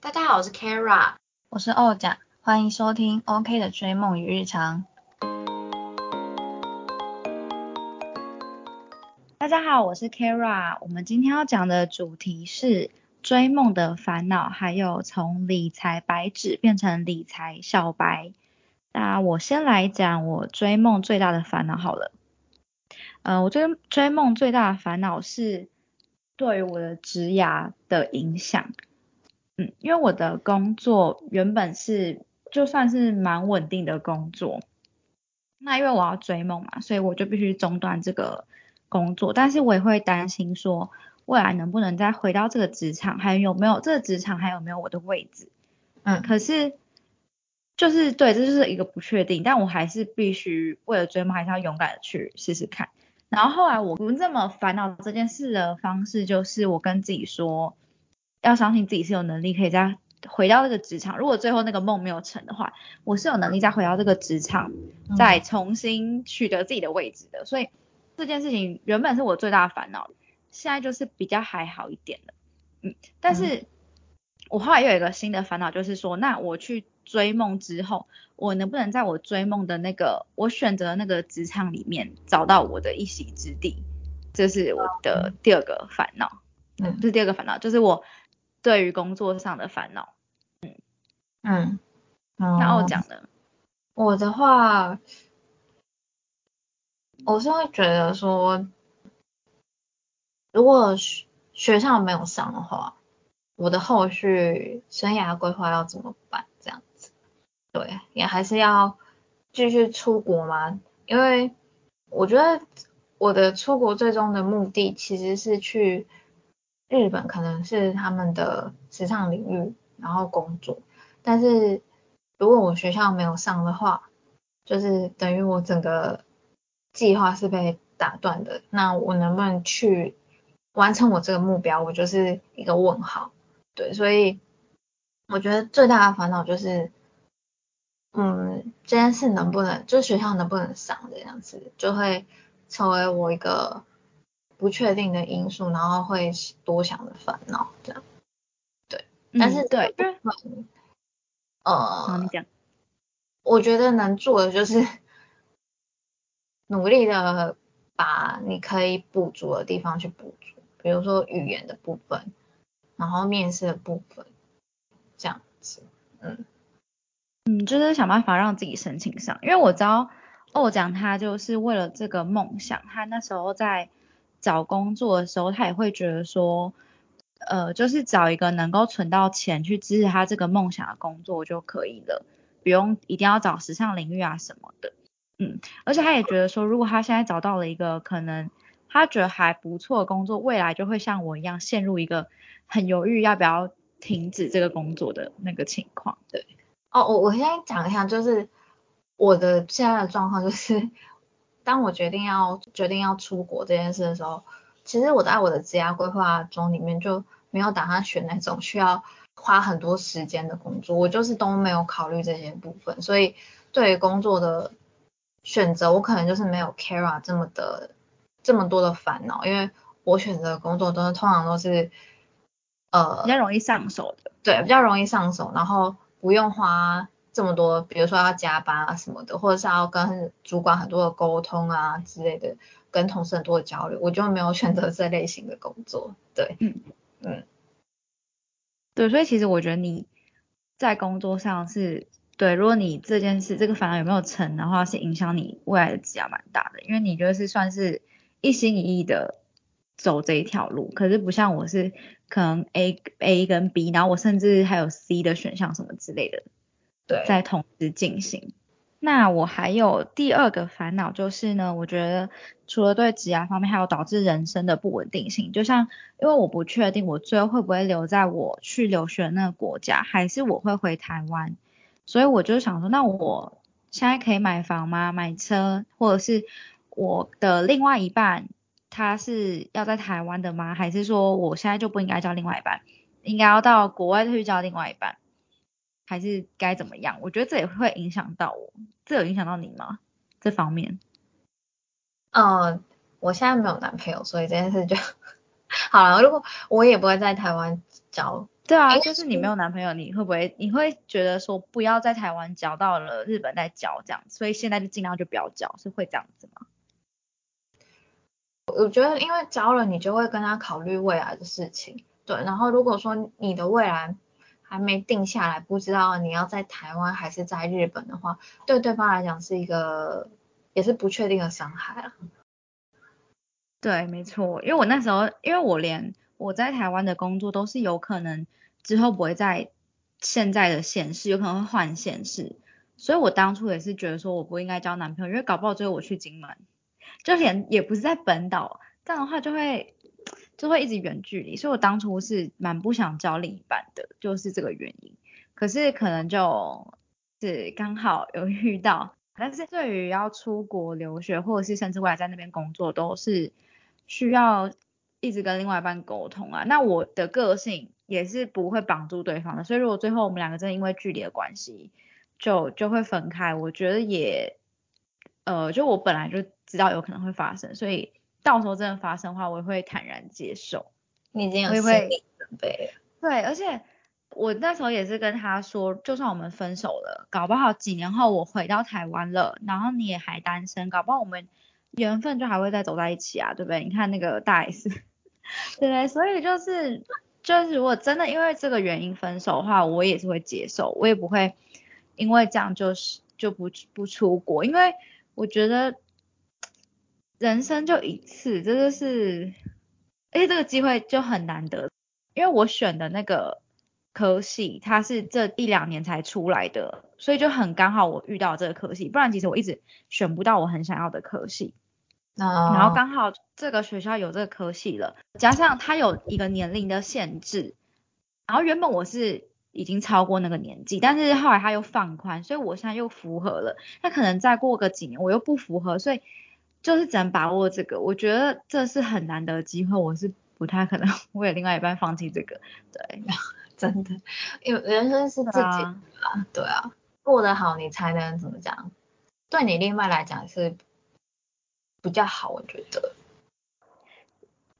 大家好，我是 Kara，我是欧甲，欢迎收听 OK 的追梦与日常。大家好，我是 Kara，我们今天要讲的主题是追梦的烦恼，还有从理财白纸变成理财小白。那我先来讲我追梦最大的烦恼好了。呃，我追追梦最大的烦恼是对于我的职涯的影响。嗯，因为我的工作原本是就算是蛮稳定的工作，那因为我要追梦嘛，所以我就必须中断这个工作。但是我也会担心说，未来能不能再回到这个职场，还有没有这个职场还有没有我的位置？嗯，可是就是对，这就是一个不确定。但我还是必须为了追梦，还是要勇敢的去试试看。然后后来我不这么烦恼这件事的方式，就是我跟自己说。要相信自己是有能力可以再回到这个职场。如果最后那个梦没有成的话，我是有能力再回到这个职场，再重新取得自己的位置的。所以这件事情原本是我最大的烦恼，现在就是比较还好一点了。嗯，但是我后来又有一个新的烦恼，就是说，那我去追梦之后，我能不能在我追梦的那个我选择那个职场里面找到我的一席之地？这是我的第二个烦恼。嗯，这是第二个烦恼，就是我。对于工作上的烦恼，嗯嗯，那我讲的，我的话，我是会觉得说，如果学校没有上的话，我的后续生涯规划要怎么办？这样子，对，也还是要继续出国吗，因为我觉得我的出国最终的目的其实是去。日本可能是他们的时尚领域，然后工作。但是如果我学校没有上的话，就是等于我整个计划是被打断的。那我能不能去完成我这个目标，我就是一个问号。对，所以我觉得最大的烦恼就是，嗯，这件事能不能，就学校能不能上这样子，就会成为我一个。不确定的因素，然后会多想的烦恼，这样，对，但是对，呃，我觉得能做的就是努力的把你可以补足的地方去补足，比如说语言的部分，然后面试的部分，这样子，嗯，嗯，就是想办法让自己申请上，因为我知道欧讲他就是为了这个梦想，他那时候在。找工作的时候，他也会觉得说，呃，就是找一个能够存到钱去支持他这个梦想的工作就可以了，不用一定要找时尚领域啊什么的，嗯，而且他也觉得说，如果他现在找到了一个可能他觉得还不错的工作，未来就会像我一样陷入一个很犹豫要不要停止这个工作的那个情况。对，哦，我我先讲一下，就是我的现在的状况就是。当我决定要决定要出国这件事的时候，其实我在我的职业规划中里面就没有打算选那种需要花很多时间的工作，我就是都没有考虑这些部分，所以对于工作的选择，我可能就是没有 Kara 这么的这么多的烦恼，因为我选择工作都是通常都是呃比较容易上手的，对，比较容易上手，然后不用花。这么多，比如说要加班啊什么的，或者是要跟主管很多的沟通啊之类的，跟同事很多的交流，我就没有选择这类型的工作。对，嗯嗯，对，所以其实我觉得你在工作上是对，如果你这件事这个烦恼有没有成的话，是影响你未来的职业蛮大的，因为你就是算是一心一意的走这一条路，可是不像我是可能 A A 跟 B，然后我甚至还有 C 的选项什么之类的。在同时进行。那我还有第二个烦恼就是呢，我觉得除了对职业方面，还有导致人生的不稳定性。就像因为我不确定我最后会不会留在我去留学那个国家，还是我会回台湾。所以我就想说，那我现在可以买房吗？买车，或者是我的另外一半他是要在台湾的吗？还是说我现在就不应该交另外一半，应该要到国外去交另外一半？还是该怎么样？我觉得这也会影响到我，这有影响到你吗？这方面？呃，我现在没有男朋友，所以这件事就好了。如果我也不会在台湾交对啊，就是你没有男朋友，你会不会你会觉得说不要在台湾交，到了日本再交这样，所以现在就尽量就不要交，是会这样子吗？我觉得因为交了，你就会跟他考虑未来的事情，对。然后如果说你的未来还没定下来，不知道你要在台湾还是在日本的话，对对方来讲是一个也是不确定的伤害啊。对，没错，因为我那时候，因为我连我在台湾的工作都是有可能之后不会在现在的县市，有可能会换县市，所以我当初也是觉得说我不应该交男朋友，因为搞不好最后我去金门。就连也不是在本岛，这样的话就会就会一直远距离，所以我当初是蛮不想交另一半的，就是这个原因。可是可能就是刚好有遇到，但是对于要出国留学或者是甚至未来在那边工作，都是需要一直跟另外一半沟通啊。那我的个性也是不会绑住对方的，所以如果最后我们两个真的因为距离的关系就就会分开，我觉得也呃，就我本来就。知道有可能会发生，所以到时候真的发生的话，我也会坦然接受。你已经有心理准备了。对，而且我那时候也是跟他说，就算我们分手了，搞不好几年后我回到台湾了，然后你也还单身，搞不好我们缘分就还会再走在一起啊，对不对？你看那个大 S，对对？所以就是就是如果真的因为这个原因分手的话，我也是会接受，我也不会因为这样就是就不不出国，因为我觉得。人生就一次，真的是，而且这个机会就很难得，因为我选的那个科系，它是这一两年才出来的，所以就很刚好我遇到这个科系，不然其实我一直选不到我很想要的科系。然后刚好这个学校有这个科系了，加上它有一个年龄的限制，然后原本我是已经超过那个年纪，但是后来它又放宽，所以我现在又符合了。那可能再过个几年我又不符合，所以。就是只能把握这个，我觉得这是很难得的机会，我是不太可能 为了另外一半放弃这个。对，真的，因为人生是自己啊，对啊，过得好你才能怎么讲，对你另外来讲是比较好，我觉得。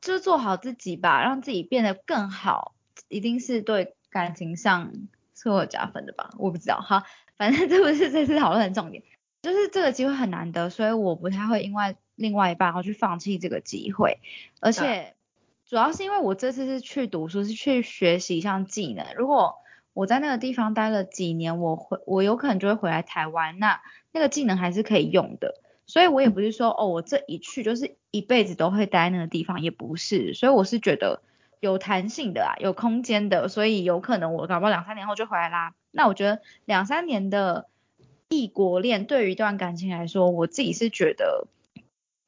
就是做好自己吧，让自己变得更好，一定是对感情上是有加分的吧？我不知道哈，反正这不是这次讨论的重点。就是这个机会很难得，所以我不太会因为另外一半而去放弃这个机会。而且主要是因为我这次是去读书，是去学习一项技能。如果我在那个地方待了几年，我回我有可能就会回来台湾，那那个技能还是可以用的。所以我也不是说哦，我这一去就是一辈子都会待那个地方，也不是。所以我是觉得有弹性的啊，有空间的，所以有可能我搞不好两三年后就回来啦。那我觉得两三年的。异国恋对于一段感情来说，我自己是觉得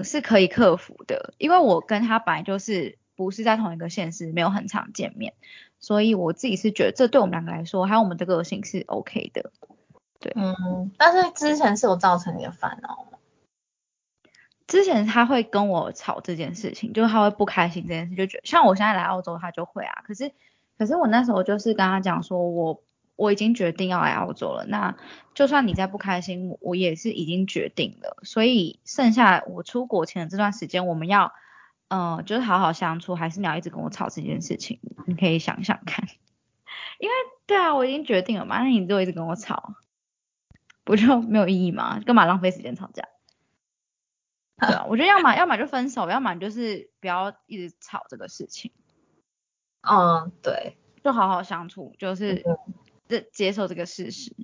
是可以克服的，因为我跟他本来就是不是在同一个县市，没有很常见面，所以我自己是觉得这对我们两个来说，还有我们的个性是 OK 的。对，嗯，但是之前是有造成你的烦恼吗？之前他会跟我吵这件事情，就是他会不开心这件事，就觉得像我现在来澳洲，他就会啊，可是可是我那时候就是跟他讲说，我。我已经决定要来澳洲了，那就算你再不开心，我也是已经决定了。所以剩下我出国前的这段时间，我们要，嗯，就是好好相处，还是你要一直跟我吵这件事情？你可以想想看，因为对啊，我已经决定了嘛，那你就一直跟我吵，不就没有意义吗？干嘛浪费时间吵架？对啊，我觉得要么要么就分手，要么就是不要一直吵这个事情。嗯，对，就好好相处，就是。这接受这个事实，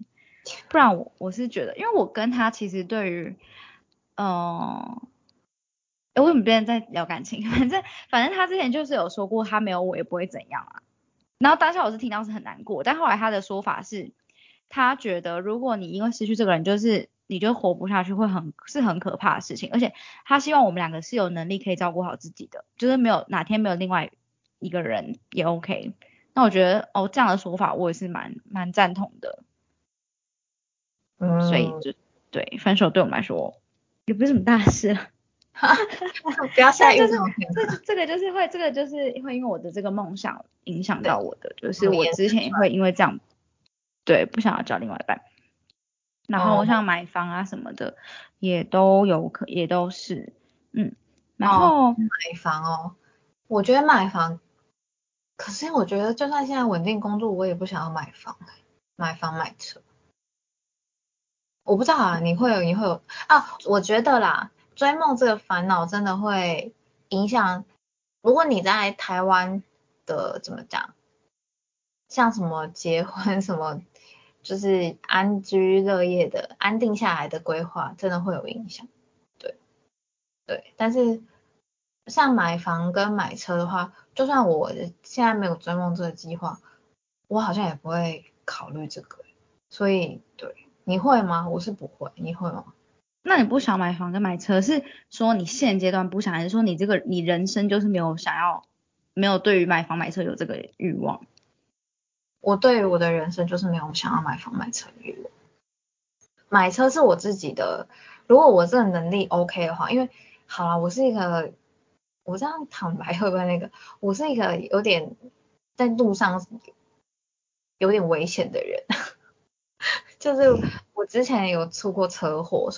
不然我我是觉得，因为我跟他其实对于，嗯，哎，为什么别人在聊感情？反正反正他之前就是有说过，他没有我也不会怎样啊。然后当下我是听到是很难过，但后来他的说法是，他觉得如果你因为失去这个人，就是你就活不下去，会很是很可怕的事情。而且他希望我们两个是有能力可以照顾好自己的，就是没有哪天没有另外一个人也 OK。那我觉得哦，这样的说法我也是蛮蛮赞同的，嗯，所以就对分手对我们来说也不是什么大事，不要下就是这这个就是会这个就是会因为我的这个梦想影响到我的，就是我之前也会因为这样对不想要找另外一半，然后像买房啊什么的也都有可也都是嗯，然后买房哦，我觉得买房。可是我觉得就算现在稳定工作，我也不想要买房，买房买车。我不知道啊，你会有你会有啊？我觉得啦，追梦这个烦恼真的会影响。如果你在台湾的怎么讲，像什么结婚什么，就是安居乐业的、安定下来的规划，真的会有影响。对对，但是像买房跟买车的话，就算我现在没有追梦这个计划，我好像也不会考虑这个。所以对。你会吗？我是不会，你会吗？那你不想买房跟买车，是说你现阶段不想，还是说你这个你人生就是没有想要，没有对于买房买车有这个欲望？我对于我的人生就是没有想要买房买车的欲望。买车是我自己的，如果我这个能力 OK 的话，因为好了，我是一个，我这样坦白会不会那个？我是一个有点在路上有点危险的人。就是我之前有出过车祸，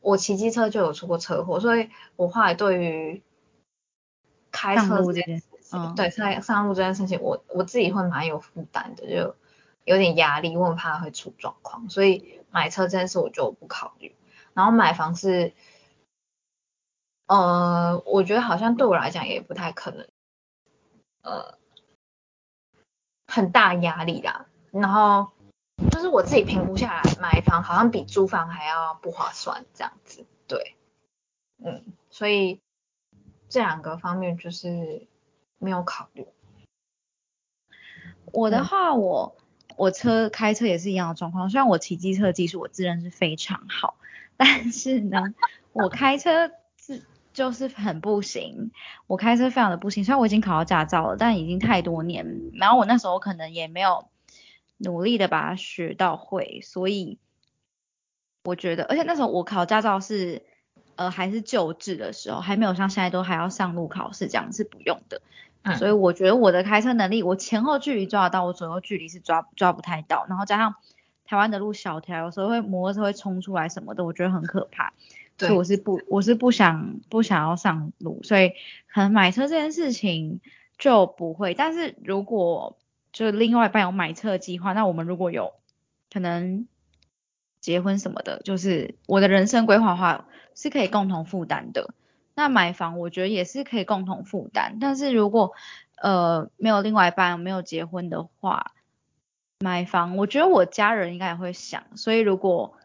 我骑机车就有出过车祸，所以我后来对于开车这件事情，对上上路这件事情，我我自己会蛮有负担的，就有点压力，我很怕会出状况，所以买车这件事我就不考虑。然后买房是，呃，我觉得好像对我来讲也不太可能，呃，很大压力啦。然后。就是我自己评估下来，买房好像比租房还要不划算，这样子，对，嗯，所以这两个方面就是没有考虑。我的话，我我车开车也是一样的状况，虽然我骑机车技术我自认是非常好，但是呢，我开车是就是很不行，我开车非常的不行。虽然我已经考到驾照了，但已经太多年，然后我那时候可能也没有。努力的把它学到会，所以我觉得，而且那时候我考驾照是，呃，还是旧制的时候，还没有像现在都还要上路考试这样是不用的，所以我觉得我的开车能力，我前后距离抓得到，我左右距离是抓抓不太到，然后加上台湾的路小条，有时候会摩托车会冲出来什么的，我觉得很可怕，所以我是不我是不想不想要上路，所以可能买车这件事情就不会，但是如果就另外一半有买车计划，那我们如果有可能结婚什么的，就是我的人生规划的话是可以共同负担的。那买房我觉得也是可以共同负担，但是如果呃没有另外一半没有结婚的话，买房我觉得我家人应该也会想，所以如果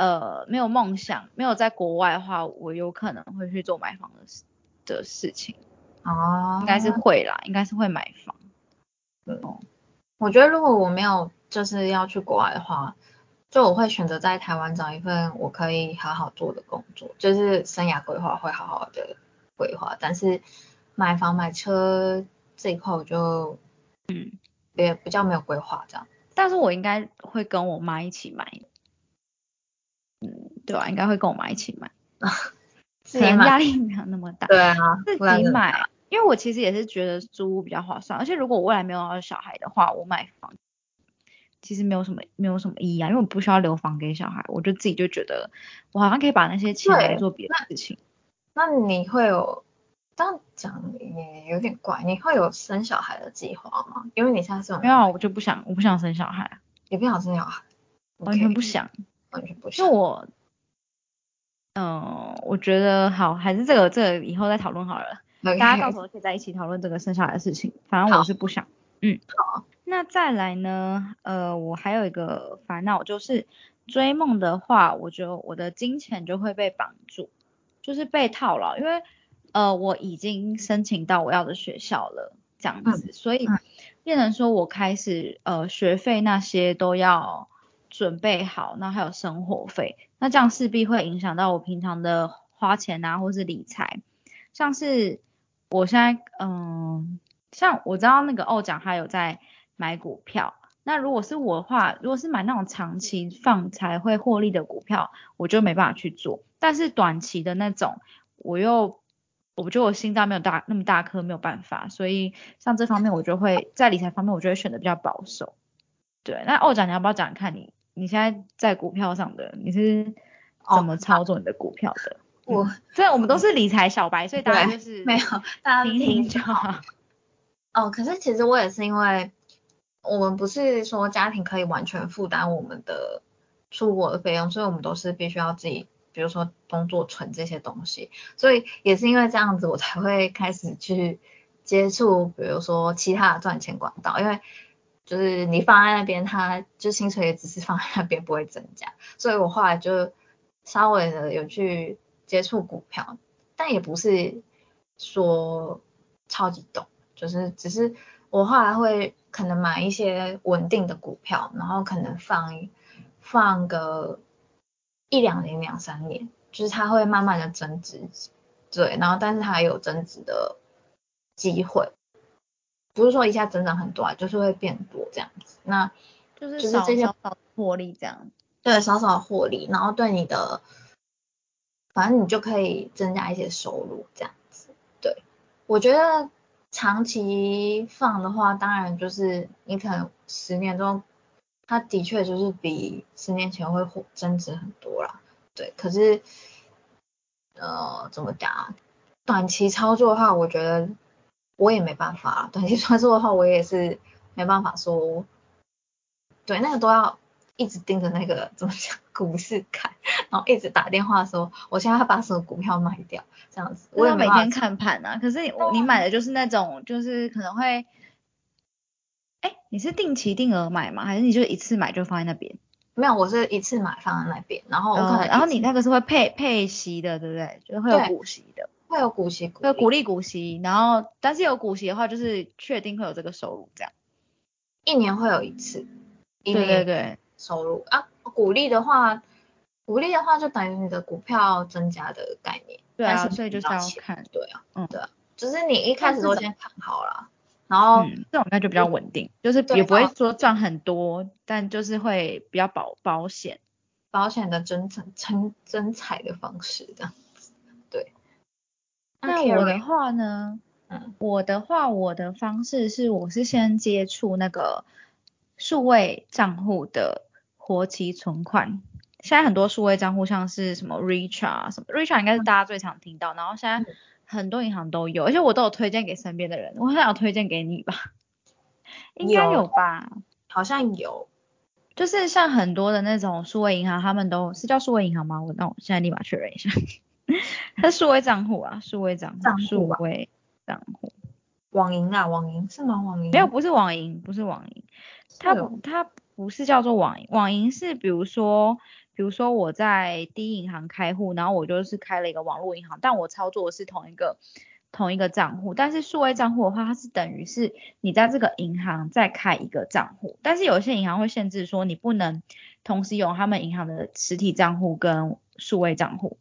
呃没有梦想没有在国外的话，我有可能会去做买房的事的事情。哦，应该是会啦，应该是会买房。哦，我觉得如果我没有就是要去国外的话，就我会选择在台湾找一份我可以好好做的工作，就是生涯规划会好好的规划。但是买房买车这一块我就嗯也比较没有规划这样。但是我应该会跟我妈一起买，嗯，对吧？应该会跟我妈一起买，压力没有那么大。对啊，自己买。因为我其实也是觉得租屋比较划算，而且如果我未来没有小孩的话，我买房其实没有什么没有什么意义啊，因为我不需要留房给小孩，我就自己就觉得我好像可以把那些钱来做别的事情。那你会有这样讲也有点怪，你会有生小孩的计划吗？因为你现在是没有，我就不想我不想生小孩，也不想生小孩，完全不想，完全不想。就我，嗯，我觉得好，还是这个这个以后再讨论好了。大家到时候可以在一起讨论这个剩下来的事情，反正我是不想。嗯，好。那再来呢？呃，我还有一个烦恼就是追梦的话，我觉得我的金钱就会被绑住，就是被套牢，因为呃我已经申请到我要的学校了，这样子，所以变成说我开始呃学费那些都要准备好，那还有生活费，那这样势必会影响到我平常的花钱啊，或是理财，像是。我现在嗯，像我知道那个欧奖他有在买股票，那如果是我的话，如果是买那种长期放才会获利的股票，我就没办法去做。但是短期的那种，我又我觉得我心脏没有大那么大颗，没有办法。所以像这方面，我就会在理财方面，我就会选的比较保守。对，那欧奖你要不要讲看你你现在在股票上的你是怎么操作你的股票的？我，所以我们都是理财小白，所以大家就是没有，大家听听就好。哦，可是其实我也是因为我们不是说家庭可以完全负担我们的出国的费用，所以我们都是必须要自己，比如说工作存这些东西，所以也是因为这样子，我才会开始去接触，比如说其他的赚钱管道，因为就是你放在那边，它就薪水也只是放在那边不会增加，所以我后来就稍微的有去接触股票，但也不是说超级懂。就是只是我后来会可能买一些稳定的股票，然后可能放放个一两年两三年，就是它会慢慢的增值，对，然后但是它有增值的机会，不是说一下增长很多啊，就是会变多这样子，那就是少少获利这样，对，少少获利，然后对你的，反正你就可以增加一些收入这样子，对，我觉得。长期放的话，当然就是你可能十年中，它的确就是比十年前会增值很多啦。对，可是呃怎么讲啊？短期操作的话，我觉得我也没办法。短期操作的话，我也是没办法说，对，那个都要一直盯着那个怎么讲股市看，然后一直打电话说我现在要把什么股票卖掉。这样子，我也每天看盘啊。可是你你买的就是那种，就是可能会，哎，你是定期定额买吗？还是你就一次买就放在那边？没有，我是一次买放在那边，然后我可能，然后你那个是会配配息的，对不对？就是会有股息的，会有股息，会有股利股息。然后，但是有股息的话，就是确定会有这个收入，这样。一年会有一次，对对对，收入啊，股利的话，股利的话就等于你的股票增加的概念。对啊，所以就是要看，对啊，嗯，对啊，就是你一开始都先看好了，然后这种应该就比较稳定，就是也不会说赚很多，但就是会比较保保险，保险的增增增增财的方式这样子，对。那我的话呢，嗯，我的话我的方式是我是先接触那个数位账户的活期存款。现在很多数位账户，像是什么 Richa 啊，什么 Richa 应该是大家最常听到，然后现在很多银行都有，而且我都有推荐给身边的人，我想要推荐给你吧，应该有吧？好像有，就是像很多的那种数位银行，他们都是叫数位银行吗？我那我现在立马确认一下，它数位账户啊，数位账户，数位账户，网银啊，网银是吗？网银没有，不是网银，不是网银，它它不是叫做网银，网银是比如说。比如说我在第一银行开户，然后我就是开了一个网络银行，但我操作的是同一个同一个账户。但是数位账户的话，它是等于是你在这个银行再开一个账户，但是有些银行会限制说你不能同时有他们银行的实体账户跟数位账户。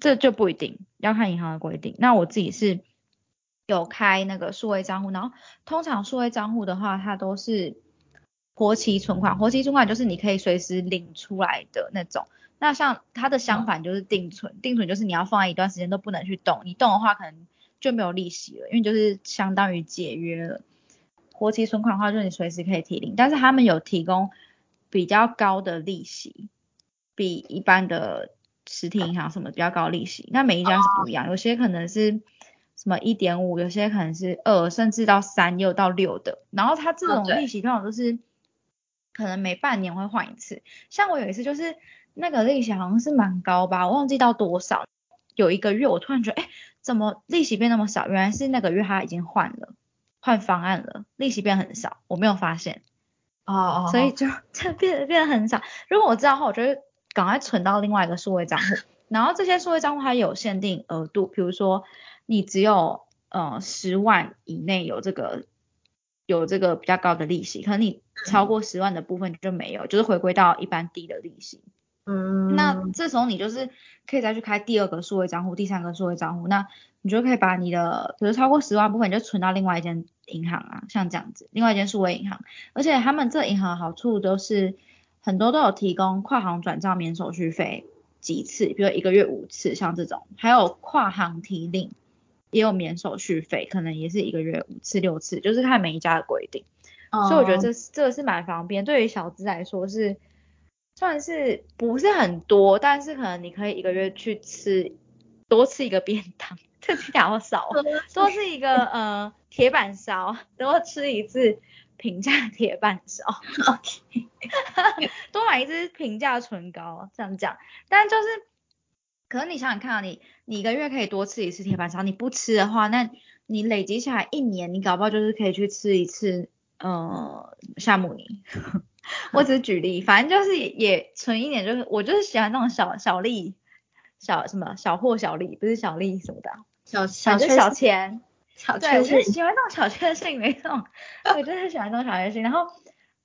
这就不一定要看银行的规定。那我自己是有开那个数位账户，然后通常数位账户的话，它都是。活期存款，活期存款就是你可以随时领出来的那种。那像它的相反就是定存，定存就是你要放在一段时间都不能去动，你动的话可能就没有利息了，因为就是相当于解约了。活期存款的话就是你随时可以提领，但是他们有提供比较高的利息，比一般的实体银行什么比较高利息。那每一家是不一样，有些可能是什么一点五，有些可能是二，甚至到三，又到六的。然后它这种利息通常都是。可能每半年会换一次，像我有一次就是那个利息好像是蛮高吧，我忘记到多少。有一个月我突然觉得，哎，怎么利息变那么少？原来是那个月他已经换了，换方案了，利息变很少，我没有发现。哦哦。所以就这 变变得很少。如果我知道的话，我就赶快存到另外一个数位账户。然后这些数位账户它有限定额度，比如说你只有呃十万以内有这个。有这个比较高的利息，可能你超过十万的部分就没有，就是回归到一般低的利息。嗯，那这时候你就是可以再去开第二个数位账户，第三个数位账户，那你就可以把你的，比如超过十万部分，你就存到另外一间银行啊，像这样子，另外一间数位银行。而且他们这银行的好处都是很多都有提供跨行转账免手续费几次，比如一个月五次，像这种，还有跨行提领。也有免手续费，可能也是一个月五次六次，就是看每一家的规定。所以我觉得这这个是蛮方便，对于小资来说是算是不是很多，但是可能你可以一个月去吃多吃一个便当 这听起来好少哦，多吃一个呃铁板烧，多吃一次平价铁板烧。OK，多买一支平价唇膏，这样讲。但就是，可能你想想看啊，你你一个月可以多吃一次铁板烧，你不吃的话，那你累积下来一年，你搞不好就是可以去吃一次呃夏目尼。我只是举例，反正就是也也存一点，就是我就是喜欢那种小小利，小什么小货小利，不是小利什么的，小小就小钱，小对，我就喜欢那种小确幸那种，我就是喜欢那种小确幸。然后，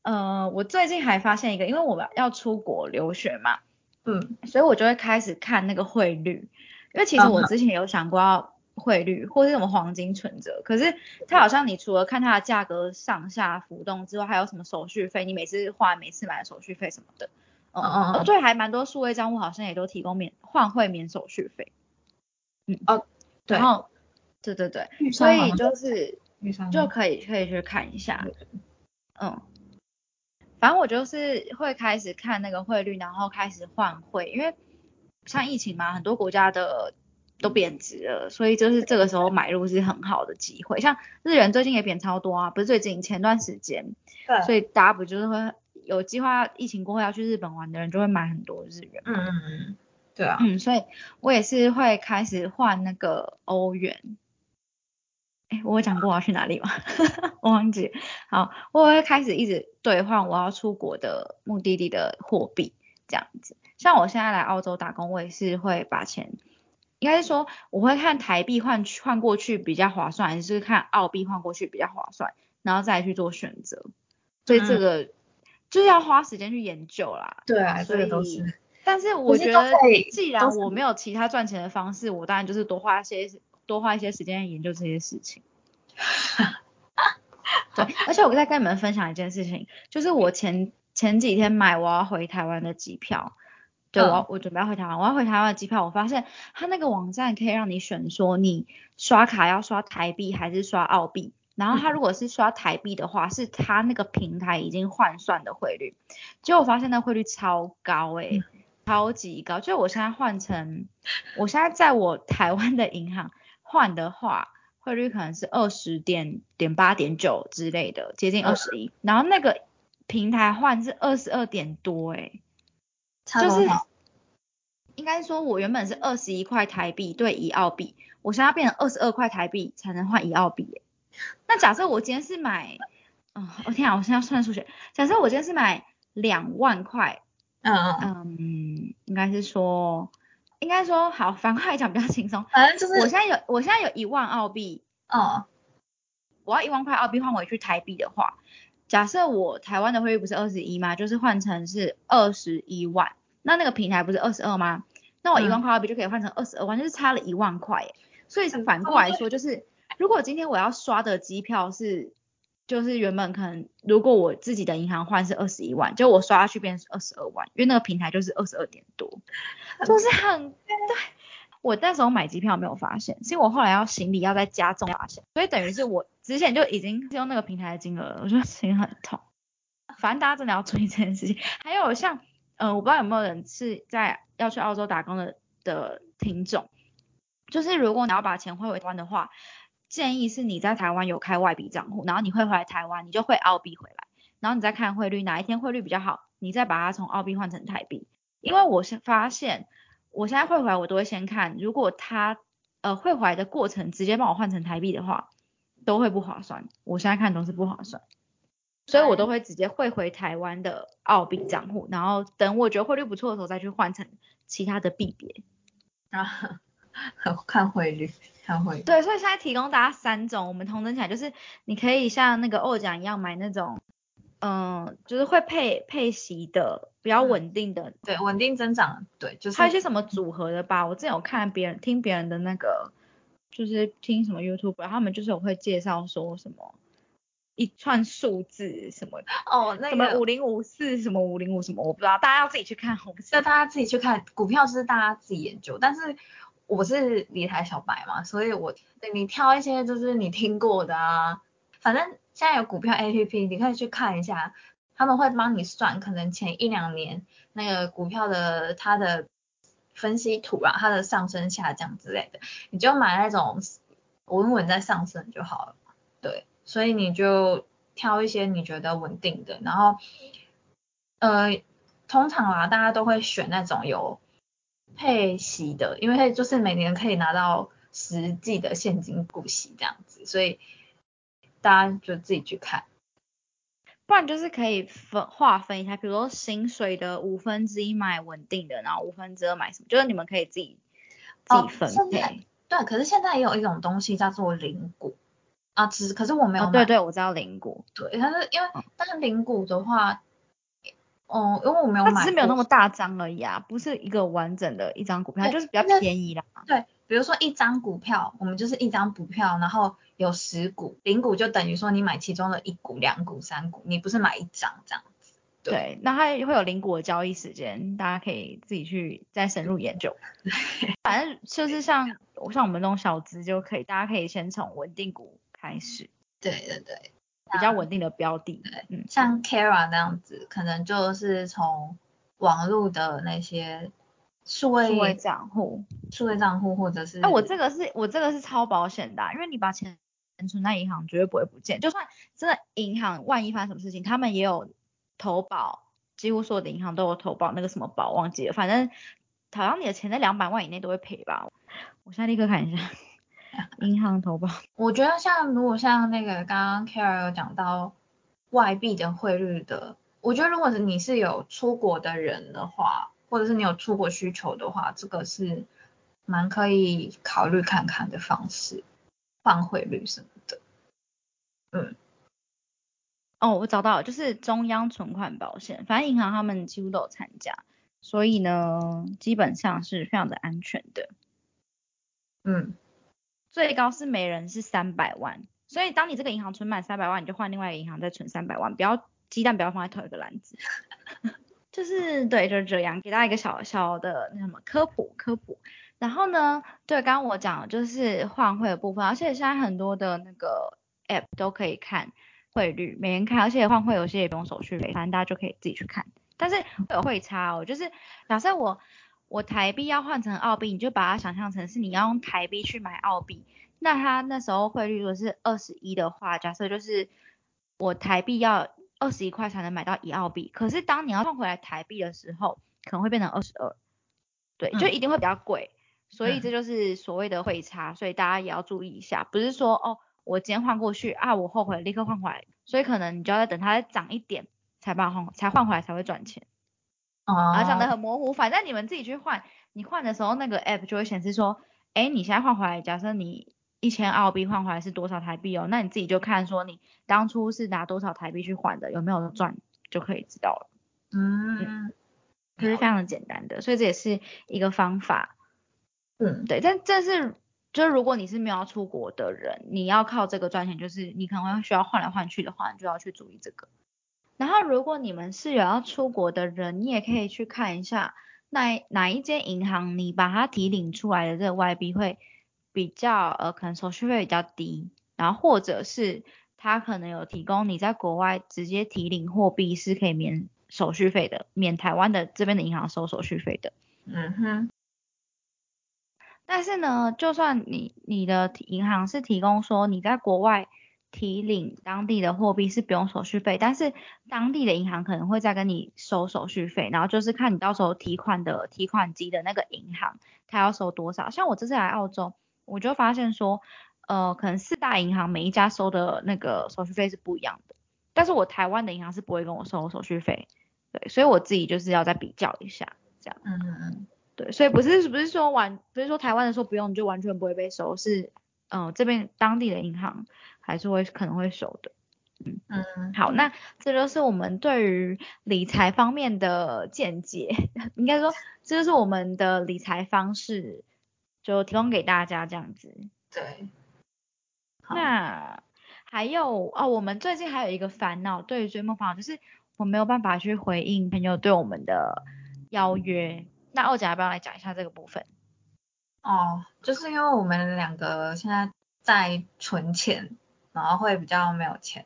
呃，我最近还发现一个，因为我们要出国留学嘛，嗯，所以我就会开始看那个汇率，因为其实我之前有想过要。汇率或是什么黄金存折，可是它好像你除了看它的价格上下浮动之外，还有什么手续费？你每次换、每次买的手续费什么的，嗯嗯嗯，对，还蛮多数位账户好像也都提供免换汇免手续费，嗯哦，对，然后对对对，所以就是就可以可以去看一下，嗯，反正我就是会开始看那个汇率，然后开始换汇，因为像疫情嘛，很多国家的。都贬值了，所以就是这个时候买入是很好的机会。像日元最近也贬超多啊，不是最近前段时间，对，所以大家不就是会有计划疫情过后要去日本玩的人就会买很多日元。嗯嗯嗯，对啊，嗯，所以我也是会开始换那个欧元。哎，我有讲过我要去哪里吗？我忘记。好，我会开始一直兑换我要出国的目的地的货币，这样子。像我现在来澳洲打工，我也是会把钱。应该是说，我会看台币换换过去比较划算，还是看澳币换过去比较划算，然后再去做选择。所以这个就是要花时间去研究啦。对啊，这个都是。但是我觉得，既然我没有其他赚钱的方式，我当然就是多花些多花一些时间研究这些事情。对，而且我再跟你们分享一件事情，就是我前前几天买我要回台湾的机票。对我，我准备要回台湾，我要回台湾的机票，我发现它那个网站可以让你选，说你刷卡要刷台币还是刷澳币，然后他如果是刷台币的话，是他那个平台已经换算的汇率，结果我发现那汇率超高诶，超级高，就是我现在换成，我现在在我台湾的银行换的话，汇率可能是二十点点八点九之类的，接近二十一，然后那个平台换是二十二点多诶。就是应该说，我原本是二十一块台币兑一澳币，我现在变成二十二块台币才能换一澳币。那假设我今天是买，哦，我天啊，我现在算数学。假设我今天是买两万块，嗯嗯嗯，应该是说，应该说好，反过来讲比较轻松。反正就是我现在有，我现在有一万澳币，嗯，我要一万块澳币换回去台币的话。假设我台湾的汇率不是二十一吗？就是换成是二十一万，那那个平台不是二十二吗？那我一万块澳币就可以换成二十二万，就是差了一万块。所以反过来说，就是如果今天我要刷的机票是，就是原本可能如果我自己的银行换是二十一万，就我刷下去变成二十二万，因为那个平台就是二十二点多，就是很对。我那时候买机票没有发现，是因为我后来要行李要再加重发现，所以等于是我之前就已经用那个平台的金额了，我觉得心很痛。反正大家真的要注意这件事情。还有像，呃，我不知道有没有人是在要去澳洲打工的的听众，就是如果你要把钱汇回台湾的话，建议是你在台湾有开外币账户，然后你汇回来台湾，你就会澳币回来，然后你再看汇率哪一天汇率比较好，你再把它从澳币换成台币。因为我是发现。我现在汇回来，我都会先看，如果他呃汇回来的过程直接帮我换成台币的话，都会不划算。我现在看都是不划算，所以我都会直接汇回台湾的澳币账户，然后等我觉得汇率不错的时候再去换成其他的币别。啊，看汇率，看汇率。对，所以现在提供大家三种，我们同等起来就是你可以像那个二奖一样买那种。嗯，就是会配配息的，比较稳定的，对，稳定增长，对，就是还有一些什么组合的吧。我之前有看别人听别人的那个，就是听什么 YouTube，他们就是有会介绍说什么一串数字什么哦，那什么五零五四什么五零五什么，我不知道，大家要自己去看。那大家自己去看股票是大家自己研究，但是我是理财小白嘛，所以我你挑一些就是你听过的啊，反正。现在有股票 A P P，你可以去看一下，他们会帮你算，可能前一两年那个股票的它的分析图啊，它的上升下降之类的，你就买那种稳稳在上升就好了。对，所以你就挑一些你觉得稳定的，然后呃，通常啊，大家都会选那种有配息的，因为就是每年可以拿到实际的现金股息这样子，所以大家就自己去看。不然就是可以分划分一下，比如说薪水的五分之一买稳定的，然后五分之二买什么，就是你们可以自己自己分配。对，可是现在也有一种东西叫做零股啊，只是可是我没有买。对对，我知道零股。对，但是因为但是零股的话，哦，因为我没有买，只是没有那么大张而已啊，不是一个完整的一张股票，就是比较便宜啦。对，比如说一张股票，我们就是一张股票，然后。有十股，零股就等于说你买其中的一股、两股、三股，你不是买一张这样子。对，那它会有零股的交易时间，大家可以自己去再深入研究。反正就是像像我们这种小资就可以，大家可以先从稳定股开始。对对对，比较稳定的标的。嗯，像 Kara 那样子，可能就是从网络的那些数位账户、数位账户或者是……哎，我这个是我这个是超保险的，因为你把钱。存在银行绝对不会不见，就算真的银行万一发生什么事情，他们也有投保，几乎所有的银行都有投保那个什么保，忘记了，反正好像你的钱在两百万以内都会赔吧。我现在立刻看一下 银行投保。我觉得像如果像那个刚刚 Kara 有讲到外币的汇率的，我觉得如果是你是有出国的人的话，或者是你有出国需求的话，这个是蛮可以考虑看看的方式。换汇率什么的，嗯，哦，我找到了，就是中央存款保险，反正银行他们几乎都有参加，所以呢，基本上是非常的安全的，嗯，最高是每人是三百万，所以当你这个银行存满三百万，你就换另外一个银行再存三百万，不要鸡蛋不要放在同一个篮子，就是对，就是这样，给大家一个小小的那什么科普科普。然后呢，对，刚刚我讲就是换汇的部分，而且现在很多的那个 app 都可以看汇率，每人看，而且换汇有些也不用手续费，反正大家就可以自己去看。但是会有汇差哦，就是假设我我台币要换成澳币，你就把它想象成是你要用台币去买澳币，那它那时候汇率如果是二十一的话，假设就是我台币要二十一块才能买到一澳币，可是当你要换回来台币的时候，可能会变成二十二，对，就一定会比较贵。所以这就是所谓的汇差，所以大家也要注意一下，不是说哦，我今天换过去啊，我后悔立刻换回来，所以可能你就要再等它再涨一点才把换才换回来才会赚钱。哦。啊，讲的很模糊，反正你们自己去换，你换的时候那个 app 就会显示说，哎，你现在换回来，假设你一千澳币换回来是多少台币哦，那你自己就看说你当初是拿多少台币去换的，有没有赚就可以知道了。嗯。这是非常的简单的，所以这也是一个方法。嗯，对，但这是就是如果你是没有要出国的人，你要靠这个赚钱，就是你可能会需要换来换去的话，你就要去注意这个。然后如果你们是有要出国的人，你也可以去看一下哪哪一间银行，你把它提领出来的这个外币会比较呃，可能手续费比较低，然后或者是他可能有提供你在国外直接提领货币是可以免手续费的，免台湾的这边的银行收手续费的。嗯哼。但是呢，就算你你的银行是提供说你在国外提领当地的货币是不用手续费，但是当地的银行可能会再跟你收手续费，然后就是看你到时候提款的提款机的那个银行，它要收多少。像我这次来澳洲，我就发现说，呃，可能四大银行每一家收的那个手续费是不一样的，但是我台湾的银行是不会跟我收手续费，对，所以我自己就是要再比较一下，这样。嗯嗯嗯。对，所以不是不是说完，不是说台湾的时候不用你就完全不会被收，是嗯这边当地的银行还是会可能会收的。嗯嗯，好，那这就是我们对于理财方面的见解，应该说这就是我们的理财方式，就提供给大家这样子。对。那还有哦，我们最近还有一个烦恼，对于追梦房就是我没有办法去回应朋友对我们的邀约。那二姐要不要来讲一下这个部分？哦，就是因为我们两个现在在存钱，然后会比较没有钱，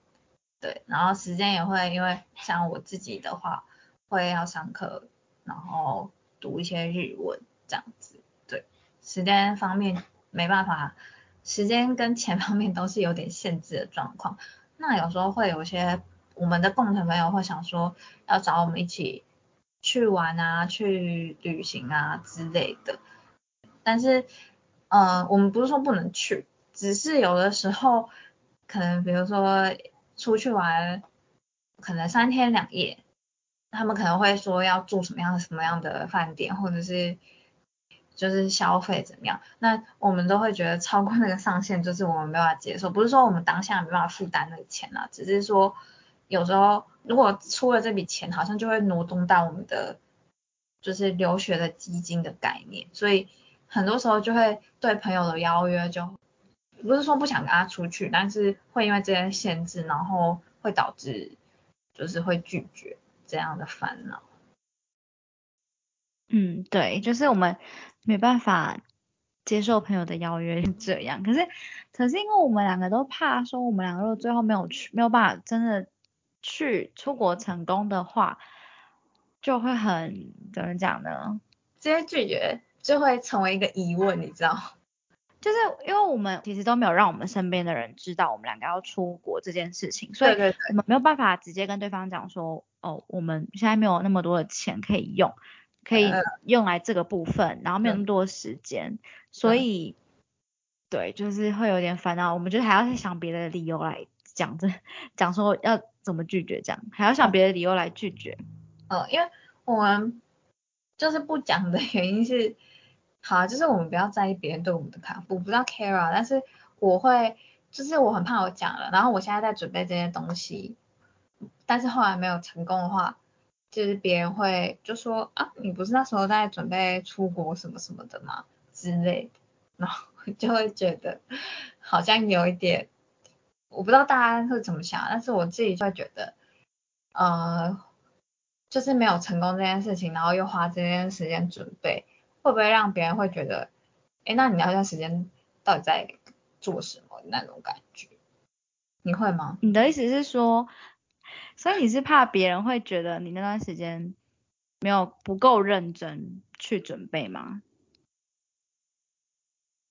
对，然后时间也会因为像我自己的话，会要上课，然后读一些日文，这样子。对，时间方面没办法，时间跟钱 方面都是有点限制的状况。那有时候会有些我们的共同朋友会想说要找我们一起去玩啊，去旅行啊之类的，但是呃，我们不是说不能去，只是有的时候可能比如说出去玩，可能三天两夜，他们可能会说要住什么样什么样的饭店，或者是。就是消费怎么样？那我们都会觉得超过那个上限，就是我们没办法接受。不是说我们当下没办法负担那个钱啊，只是说有时候如果出了这笔钱，好像就会挪动到我们的就是留学的基金的概念，所以很多时候就会对朋友的邀约就不是说不想跟他出去，但是会因为这些限制，然后会导致就是会拒绝这样的烦恼。嗯，对，就是我们。没办法接受朋友的邀约这样，可是可是因为我们两个都怕说我们两个如果最后没有去，没有办法真的去出国成功的话，就会很怎么讲呢？直接拒绝就会成为一个疑问，你知道？就是因为我们其实都没有让我们身边的人知道我们两个要出国这件事情，所以我们没有办法直接跟对方讲说，哦，我们现在没有那么多的钱可以用。可以用来这个部分，然后没有那么多时间，所以对，就是会有点烦恼。我们就还要再想别的理由来讲这，讲说要怎么拒绝这样，还要想别的理由来拒绝。嗯，因为我们就是不讲的原因是，好，就是我们不要在意别人对我们的看法。我不知道 Kara，但是我会，就是我很怕我讲了，然后我现在在准备这些东西，但是后来没有成功的话。就是别人会就说啊，你不是那时候在准备出国什么什么的吗之类的，然后 就会觉得好像有一点，我不知道大家会怎么想，但是我自己就会觉得，呃，就是没有成功这件事情，然后又花这件时间准备，会不会让别人会觉得，哎，那你那段时间到底在做什么那种感觉？你会吗？你的意思是说？所以你是怕别人会觉得你那段时间没有不够认真去准备吗？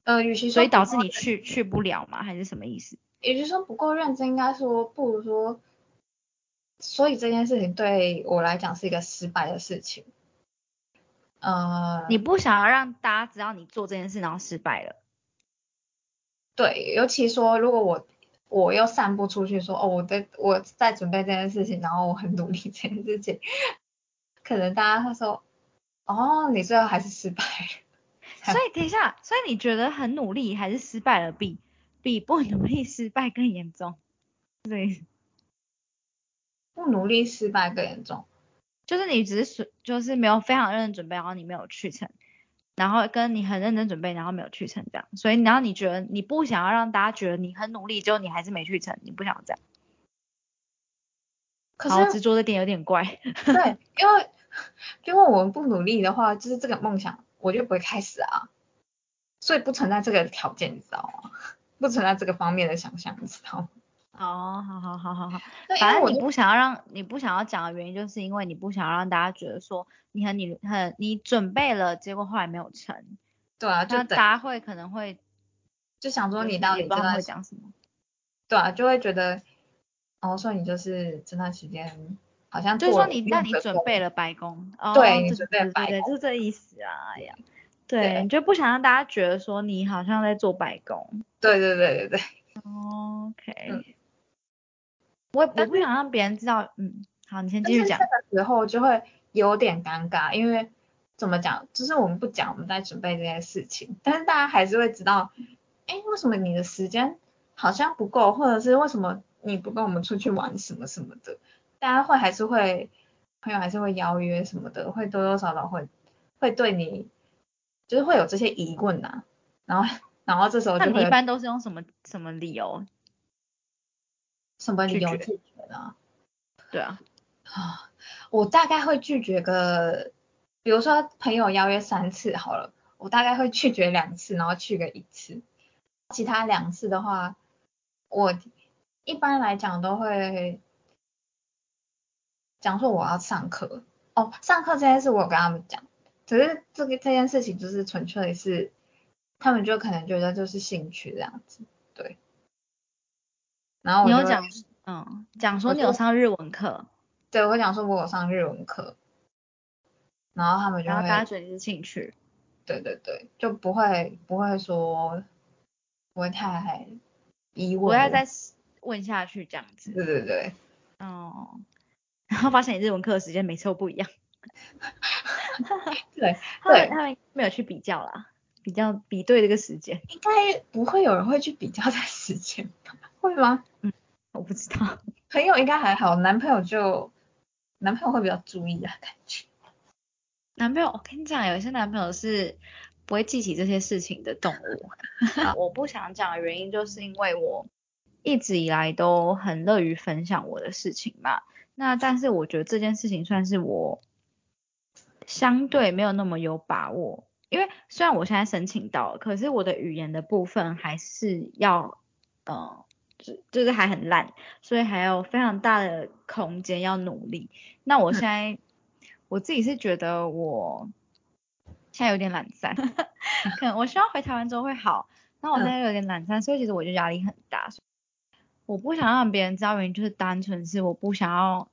呃，与其所以导致你去去不了吗？还是什么意思？也就是说不够认真，应该说不如说，所以这件事情对我来讲是一个失败的事情。呃，你不想要让大家知道你做这件事然后失败了。对，尤其说如果我。我又散布出去说哦，我在我在准备这件事情，然后我很努力这件事情，可能大家会说哦，你最后还是失败了。所以等一下，所以你觉得很努力还是失败了，比比不努力失败更严重？对，不努力失败更严重，就是你只是就是没有非常认真准备，然后你没有去成。然后跟你很认真准备，然后没有去成这样，所以然后你觉得你不想要让大家觉得你很努力，结果你还是没去成，你不想这样。可是执着的点有点怪。对，因为因为我们不努力的话，就是这个梦想我就不会开始啊，所以不存在这个条件，你知道吗？不存在这个方面的想象，你知道吗？哦，好好好好好，反正你不想要让你不想要讲的原因，就是因为你不想让大家觉得说你很你很你准备了，结果后来没有成。对啊，就大家会可能会就想说你到底这段会讲什么？对啊，就会觉得哦，说你就是这段时间好像就是说你那你准备了白宫，对，你准备白宫，就是这意思啊，哎呀，对，你就不想让大家觉得说你好像在做白宫。对对对对对。OK。我我不想让别人知道，嗯，好，你先继续讲。这个时候就会有点尴尬，因为怎么讲，就是我们不讲我们在准备这件事情，但是大家还是会知道，哎，为什么你的时间好像不够，或者是为什么你不跟我们出去玩什么什么的，大家会还是会朋友还是会邀约什么的，会多多少少会会对你，就是会有这些疑问呐，然后然后这时候就你一般都是用什么什么理由？什么理由拒绝呢？对啊，啊，我大概会拒绝个，比如说朋友邀约三次好了，我大概会拒绝两次，然后去个一次，其他两次的话，我一般来讲都会讲说我要上课，哦，上课这件事我有跟他们讲，可是这个这件事情就是纯粹是，他们就可能觉得就是兴趣这样子，对。然后我你有讲，嗯，讲说你有上日文课，对我讲说我有上日文课，然后他们就然后大家会，觉得你是兴趣，对对对，就不会不会说不会太疑问，不要再问下去这样子。对对对，哦，然后发现你日文课的时间每次都不一样，对他们，他们没有去比较啦，比较比对这个时间，应该不会有人会去比较在时间吧？会吗？嗯我不知道。朋友应该还好，男朋友就男朋友会比较注意啊，感觉。男朋友，我跟你讲，有一些男朋友是不会记起这些事情的动物。我不想讲的原因，就是因为我一直以来都很乐于分享我的事情嘛。那但是我觉得这件事情算是我相对没有那么有把握，因为虽然我现在申请到了，可是我的语言的部分还是要，呃，就就是还很烂，所以还有非常大的空间要努力。那我现在、我自己是觉得我现在有点懒散，可能我希望回台湾之后会好。那我现在有点懒散，所以其实我就压力很大。我不想让别人知道，原因就是单纯是我不想要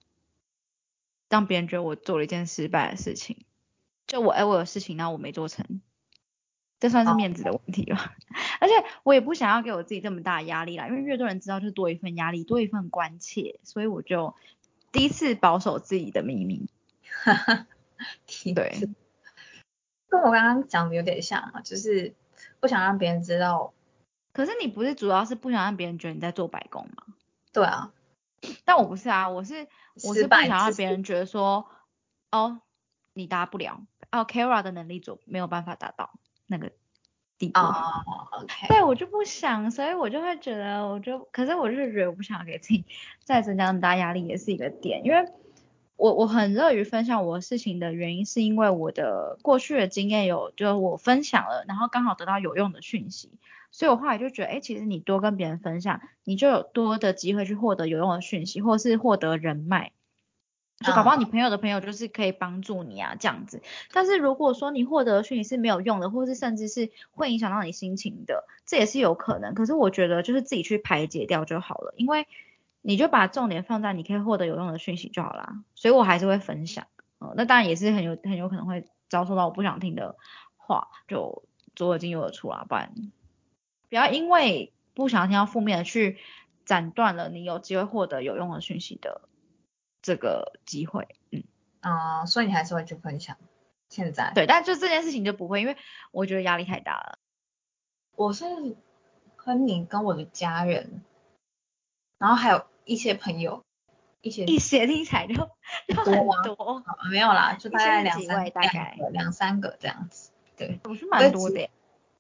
让别人觉得我做了一件失败的事情。就我哎，我有事情，然后我没做成，这算是面子的问题吧。而且我也不想要给我自己这么大的压力啦，因为越多人知道，就多一份压力，多一份关切，所以我就第一次保守自己的秘密。哈哈 对，跟我刚刚讲的有点像啊，就是不想让别人知道。可是你不是主要是不想让别人觉得你在做白工吗？对啊，但我不是啊，我是我是不想让之别人觉得说，哦，你达不了，哦，Kara 的能力做没有办法达到那个地步。哦，OK，对我就不想，所以我就会觉得，我就，可是我就是觉得我不想给自己 再增加那么大压力，也是一个点，因为我我很乐于分享我的事情的原因，是因为我的过去的经验有，就我分享了，然后刚好得到有用的讯息，所以我后来就觉得，哎，其实你多跟别人分享，你就有多的机会去获得有用的讯息，或是获得人脉。就搞不好你朋友的朋友就是可以帮助你啊，这样子。但是如果说你获得的讯息是没有用的，或是甚至是会影响到你心情的，这也是有可能。可是我觉得就是自己去排解掉就好了，因为你就把重点放在你可以获得有用的讯息就好啦。所以我还是会分享，嗯，那当然也是很有很有可能会遭受到我不想听的话，就左耳进右耳出啦，不然不要因为不想听到负面的去斩断了你有机会获得有用的讯息的这个机会，嗯。嗯，所以你还是会去分享。现在，对，但就这件事情就不会，因为我觉得压力太大了。我是跟你跟我的家人，然后还有一些朋友，一些一些听起来就 就很多，啊没有啦，就大概两三几位大概个两三个这样子。对，我是蛮多的。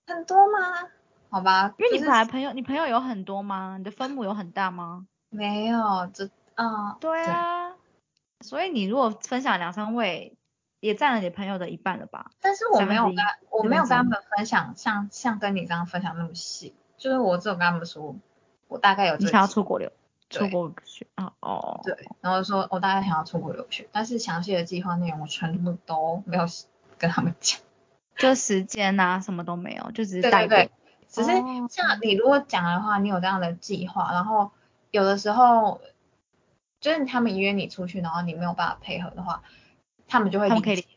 很多吗？好吧，因为你本来朋友，你朋友有很多吗？你的分母有很大吗？没有，这嗯，对啊，所以你如果分享两三位，也占了你朋友的一半了吧？但是我没有跟我没有跟他们分享像像跟你这样分享那么细，就是我只有跟他们说，我大概有这你想要出国留，对出国学啊？哦，对，然后说我大概想要出国留学，但是详细的计划内容我全部都没有 跟他们讲。就时间啊，什么都没有，就只是对带过。对对，只是哦像你如果讲的话，你有这样的计划，然后有的时候就是他们约你出去，然后你没有办法配合的话，他们就会他们可以理解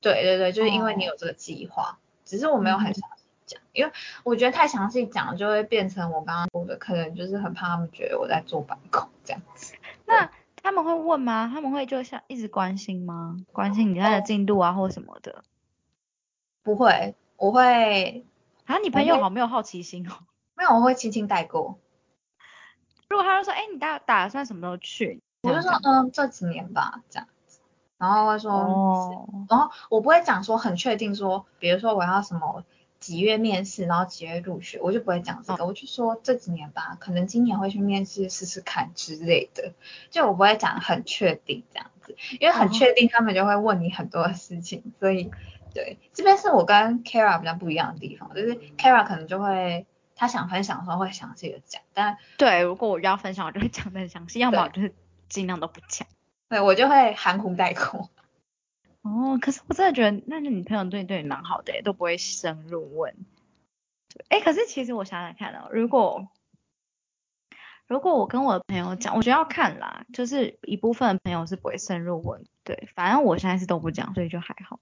对对对，就是因为你哦有这个计划，只是我没有很嗯详细讲，因为我觉得太详细讲了就会变成我刚刚说的，可能就是很怕他们觉得我在做白工这样子。那他们会问吗？他们会就像一直关心吗？关心你现在的进度啊，或什么的？不会，我会啊，你朋友好没有好奇心哦。没有，我会轻轻带过。如果他就说，哎、你打打算什么时候去？我就说，嗯，这几年吧，这样子。然后会说，哦，然后我不会讲说很确定说，比如说我要什么几月面试，然后几月入学，我就不会讲这个，我就说这几年吧，可能今年会去面试试试看之类的，就我不会讲很确定这样子，因为很哦。确定他们就会问你很多的事情，所以对，这边是我跟 Kara 比较不一样的地方，就是 Kara 可能就会他想分享的时候会详细的讲，但对，如果我要分享，我就会讲的很详细，要么我就是尽量都不讲。对我就会含糊带过。哦，可是我真的觉得，那你朋友对你对你蛮好的，都不会深入问。哎，可是其实我想想看哦，如果如果我跟我的朋友讲，我觉得要看啦，就是一部分朋友是不会深入问，对，反正我现在是都不讲，所以就还好。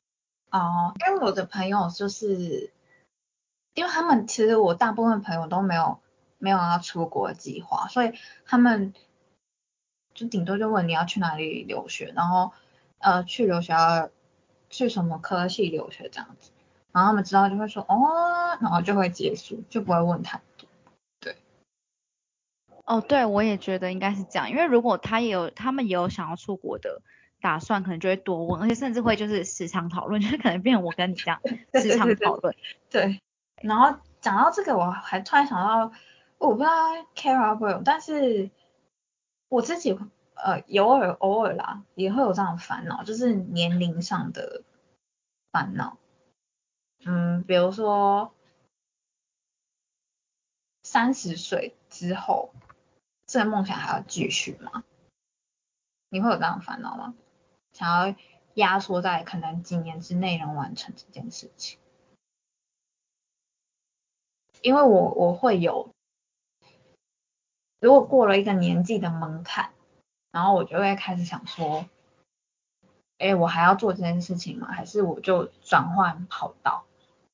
哦，因为我的朋友就是，因为他们其实我大部分朋友都没有没有要出国的计划，所以他们就顶多就问你要去哪里留学，然后呃去留学要去什么科系留学这样子，然后他们知道就会说哦，然后就会结束，就不会问太多。对哦，对，我也觉得应该是这样，因为如果他也有，他们也有想要出国的打算，可能就会多问，而且甚至会就是时常讨论，就是可能变成我跟你这样 时常讨论。对，然后讲到这个，我还突然想到，我不知道 Kara 不有，但是我自己呃偶尔偶尔啦，也会有这样烦恼，就是年龄上的烦恼。嗯，比如说三十岁之后。这个梦想还要继续吗？你会有这样烦恼吗？想要压缩在可能几年之内能完成这件事情？因为我我会有，如果过了一个年纪的门槛，然后我就会开始想说，哎，我还要做这件事情吗？还是我就转换跑道？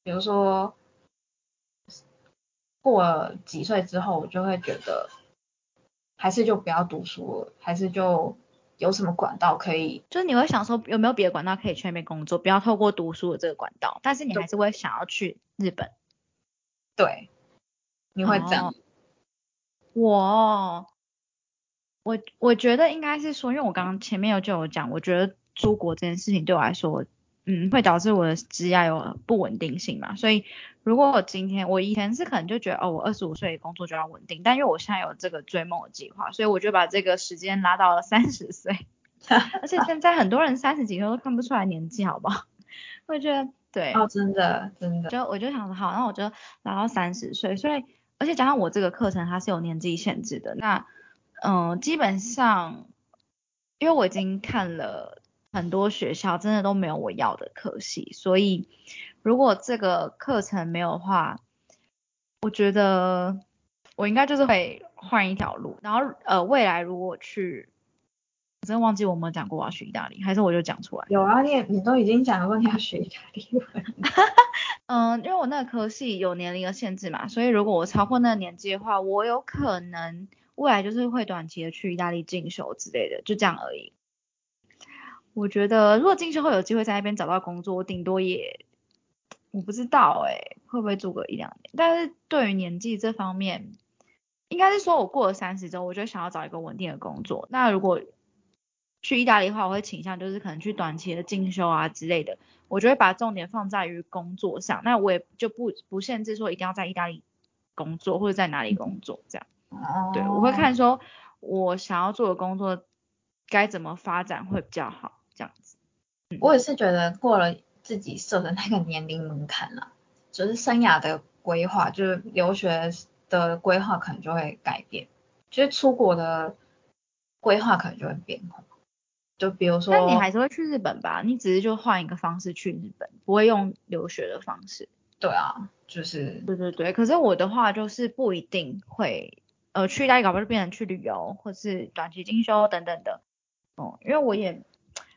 比如说过了几岁之后，我就会觉得。还是就不要读书了，还是就有什么管道可以？就是你会想说有没有别的管道可以去那边工作，不要透过读书的这个管道，但是你还是会想要去日本。对，你会这样？我我我觉得应该是说，因为我刚刚前面有就有讲，我觉得出国这件事情对我来说。嗯，会导致我的职业有不稳定性嘛？所以如果我今天我以前是可能就觉得哦，我二十五岁工作就要稳定，但因为我现在有这个追梦的计划，所以我就把这个时间拉到了三十岁。而且现在很多人三十几岁都看不出来年纪，好不好？我觉得对哦，真的真的，就我就想说好，那我就拉到三十岁。所以而且加上我这个课程它是有年纪限制的，那嗯，基本上因为我已经看了。很多学校真的都没有我要的课系，所以如果这个课程没有的话，我觉得我应该就是会换一条路。然后呃，未来如果去，我真的忘记我有没有讲过我要学意大利，还是我就讲出来。有啊，你你都已经讲过你要学意大利文。嗯，因为我那个科系有年龄的限制嘛，所以如果我超过那个年纪的话，我有可能未来就是会短期的去意大利进修之类的，就这样而已。我觉得如果进修后有机会在那边找到工作，我顶多也我不知道哎，会不会住个一两年？但是对于年纪这方面，应该是说我过了三十周，我就想要找一个稳定的工作。那如果去意大利的话，我会倾向就是可能去短期的进修啊之类的，我就会把重点放在于工作上。那我也就不不限制说一定要在意大利工作或者在哪里工作这样。对，我会看说我想要做的工作该怎么发展会比较好。这样子，我也是觉得过了自己设的那个年龄门槛了，就是生涯的规划，就是留学的规划可能就会改变，就是出国的规划可能就会变化。就比如说，那你还是会去日本吧？你只是就换一个方式去日本，不会用留学的方式。对啊，就是。对对对，可是我的话就是不一定会，呃，去大利搞不就变成去旅游，或是短期进修等等的。哦，因为我也。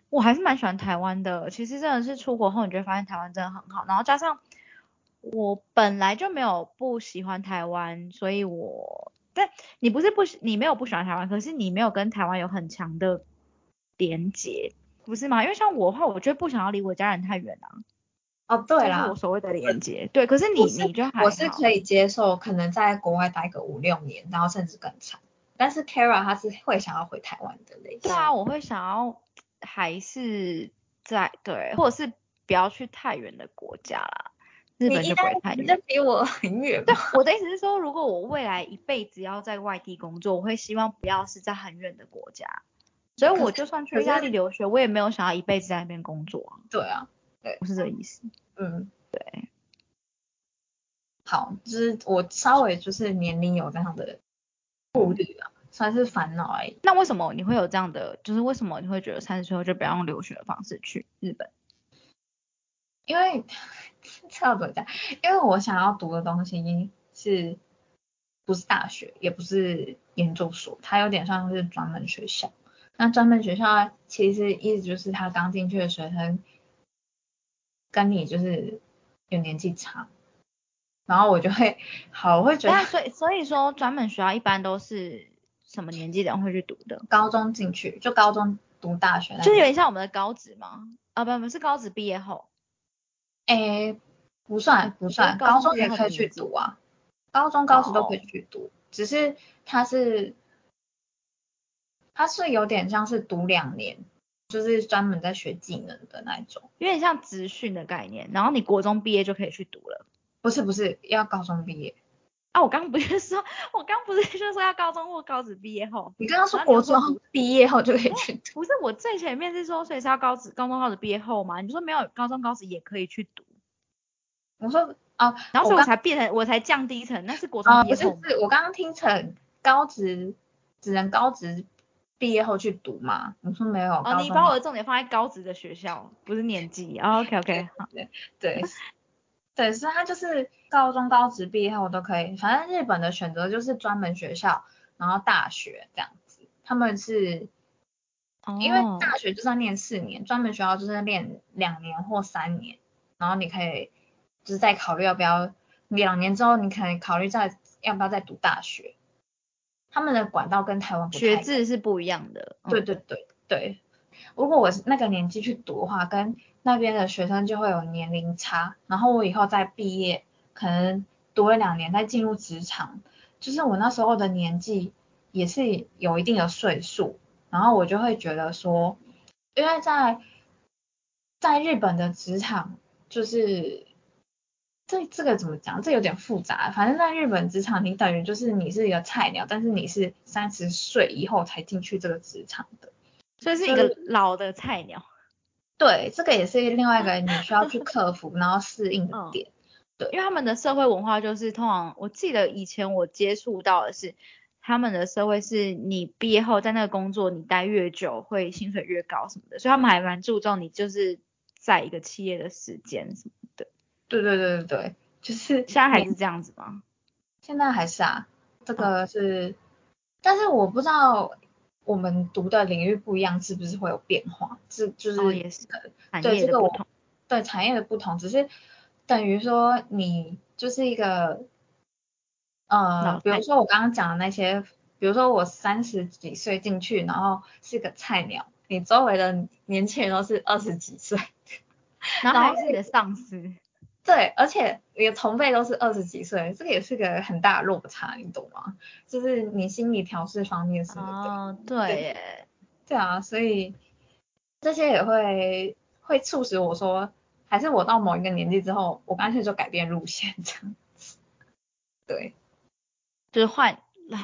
我还是蛮喜欢台湾的，其实真的是出国后，你就会发现台湾真的很好。然后加上我本来就没有不喜欢台湾，所以我但你不是不你没有不喜欢台湾，可是你没有跟台湾有很强的连接，不是吗？因为像我的话，我就不想要离我家人太远啊。哦，对啦，我所谓的连接，对。可是你你就我是可以接受，可能在国外待个五六年，然后甚至更长。但是 Kara 他是会想要回台湾的类型。对啊，我会想要。还是在对，或者是不要去太远的国家啦。日本就不会太远，那比我很远。对，我的意思是说，如果我未来一辈子要在外地工作，我会希望不要是在很远的国家。所以我就算去意大利留学，我也没有想要一辈子在那边工作。对啊，对，不是这个意思。嗯，对。好，就是我稍微就是年龄有这样的顾虑啊。算是烦恼而已。那为什么你会有这样的？就是为什么你会觉得三十岁后就不要用留学的方式去日本？因为这要怎么讲？因为我想要读的东西是不是大学，也不是研究所，它有点像是专门学校。那专门学校其实意思就是他刚进去的学生跟你就是有年纪差，然后我就会好，我会觉得，所以所以说专门学校一般都是什么年纪的人会去读的？高中进去就高中读大学，就是有点像我们的高职吗？啊不不是高职毕业后，诶不算不算，高中也可以去读啊，高中高职都可以去读，只是它是。它是有点像是读两年，就是专门在学技能的那一种，有点像职训的概念。然后你国中毕业就可以去读了？不是不是，要高中毕业。啊，我刚不是说，我刚不是就说要高中或高职毕业后？你刚刚说国中毕业后就可以去读？不是，我最前面是说，所以是要高职、高中、高职毕业后嘛？你说没有高中、高职也可以去读？我说啊，然后所以我才变成我才降低成，那是国中毕业后。不是，是我刚刚听成高职只能高职。毕业后去读嘛？我说没有。哦，你把我的重点放在高职的学校，不是年纪。OK OK，好。对对，所以他就是高中、高职毕业后都可以。反正日本的选择就是专门学校，然后大学这样子。他们是，因为大学就是要念四年，专门学校就是念两年或三年。然后你可以就是再考虑要不要两年之后，你可以考虑再要不要再读大学。他们的管道跟台湾学制是不一样的。对对对对，如果我是那个年纪去读的话，跟那边的学生就会有年龄差。然后我以后再毕业，可能读了两年再进入职场，就是我那时候的年纪也是有一定的岁数。然后我就会觉得说，因为在在日本的职场就是。这这个怎么讲？这有点复杂。反正在日本职场，你等于就是你是一个菜鸟，但是你是三十岁以后才进去这个职场的，所以是一个老的菜鸟。对，这个也是另外一个你需要去克服，然后适应的点。对，因为他们的社会文化就是通常，我记得以前我接触到的是，他们的社会是你毕业后在那个工作你待越久，会薪水越高什么的，所以他们还蛮注重你就是在一个企业的时间什么的。对对对对对，就是现在还是这样子吗？现在还是啊，这个是，但是我不知道我们读的领域不一样，是不是会有变化？是就是也是对这个我对产业的不同，只是等于说你就是一个呃，比如说我刚刚讲的那些，比如说我三十几岁进去，然后是个菜鸟，你周围的年轻人都是二十几岁，然后还是你的上司。对，而且你的同辈都是二十几岁，这个也是个很大的落差，你懂吗？就是你心理调试方面什么的。哦，对，对啊，所以这些也会会促使我说，还是我到某一个年纪之后，我干脆就改变路线这样子。对，就是换。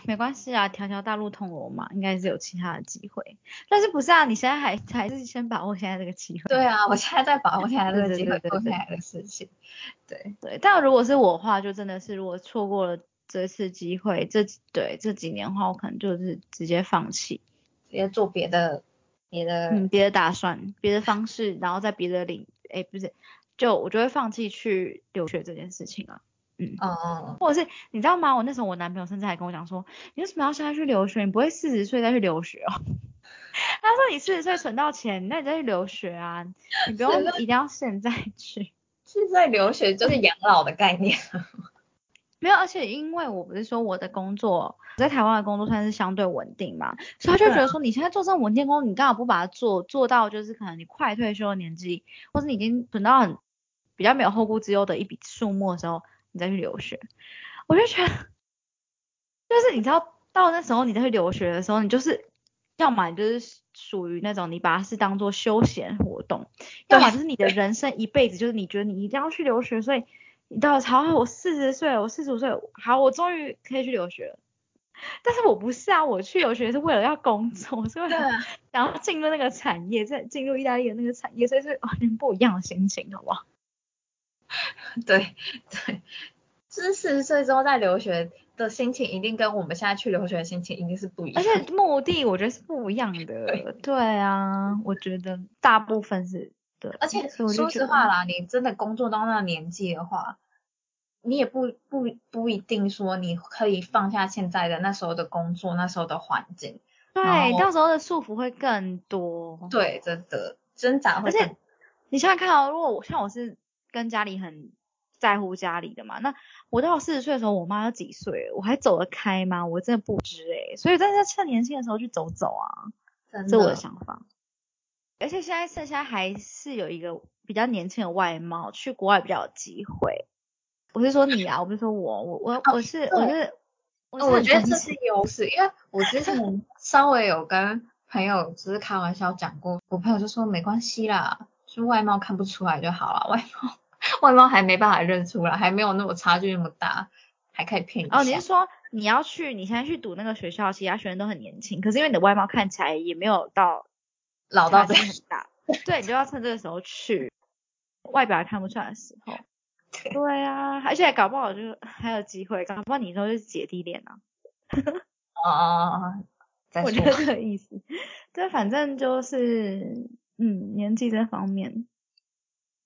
没关系啊，条条大路通罗马，应该是有其他的机会。但是不是啊？你现在还还是先把握现在这个机会。对啊，我现在在把握现在这个机会做现在的事情。对对，但如果是我的话，就真的是如果错过了这次机会，这对这几年的话，我可能就是直接放弃，直接做别的别的嗯别的打算，别的方式，然后在别的领哎不是，就我就会放弃去留学这件事情了。嗯嗯嗯，或者是你知道吗？我那时候我男朋友甚至还跟我讲说，你为什么要现在去留学？你不会四十岁再去留学哦？他说你四十岁存到钱，那你再去留学啊，你不用一定要现在去。现在留学就是养老的概念。没有，而且因为我不是说我的工作在台湾的工作算是相对稳定嘛，所以他就觉得说你现在做这种稳定工，你刚好不把它做做到就是可能你快退休的年纪，或是你已经存到很比较没有后顾之忧的一笔数目的时候。你再去留学，我就觉得，就是你知道，到那时候你再去留学的时候，你就是要么就是属于那种你把它是当做休闲活动，要么就是你的人生一辈子，就是你觉得你一定要去留学，所以你到好，我四十岁，我四十五岁，好，我终于可以去留学了。但是我不是啊，我去留学是为了要工作，是为了然后进入那个产业，再进入意大利的那个产业，所以是完全不一样的心情，好不好？对 对，就是四十岁之后在留学的心情，一定跟我们现在去留学的心情一定是不一样。而且目的我觉得是不一样的。对啊，我觉得大部分是对，而且说实话啦，你真的工作到那个年纪的话，你也不不不一定说你可以放下现在的那时候的工作，那时候的环境。然对，到时候的束缚会更多。对，真的挣扎会而且更你想想看哦，如果我像我是跟家里很在乎家里的嘛，那我到四十岁的时候，我妈都几岁，我还走得开吗？我真的不知诶、所以大家趁年轻的时候去走走啊，这是我的的想法。而且现在剩下还是有一个比较年轻的外貌，去国外比较有机会。我是说你啊，我不是说我，我我我是我是我觉得这是优势，因为我之前稍微有跟朋友只是开玩笑讲过，我朋友就说没关系啦，就外貌看不出来就好了，外貌外貌还没办法认出来，还没有那么差距那么大，还可以骗一下。哦，你是说你要去，你现在去读那个学校，其他学生都很年轻，可是因为你的外貌看起来也没有到老到这距很大，对，你就要趁这个时候去，外表还看不出来的时候。对对啊，而且搞不好就还有机会，搞不好你说是姐弟恋啊，哦，再说 我觉得这个意思。对，反正就是嗯，年纪这方面。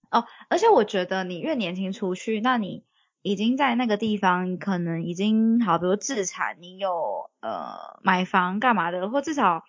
哦，而且我觉得你越年轻出去，那你已经在那个地方可能已经好，比如自产，你有呃买房干嘛的，或至少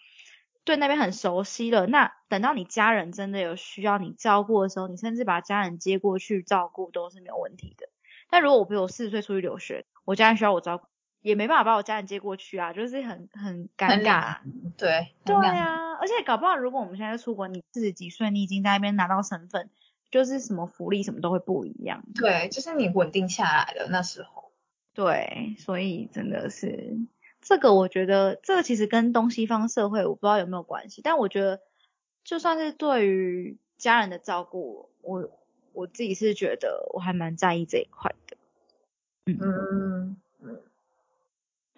对那边很熟悉了。那等到你家人真的有需要你照顾的时候，你甚至把家人接过去照顾都是没有问题的。但如果我比如四十岁出去留学，我家人需要我照顾，也没办法把我家人接过去啊，就是很很尴尬。对对啊，而且搞不好如果我们现在出国，你四十几岁，你已经在那边拿到身份，就是什么福利什么都会不一样。对，就是你稳定下来了那时候。对，所以真的是这个，我觉得这个其实跟东西方社会我不知道有没有关系，但我觉得就算是对于家人的照顾，我我自己是觉得我还蛮在意这一块的。嗯，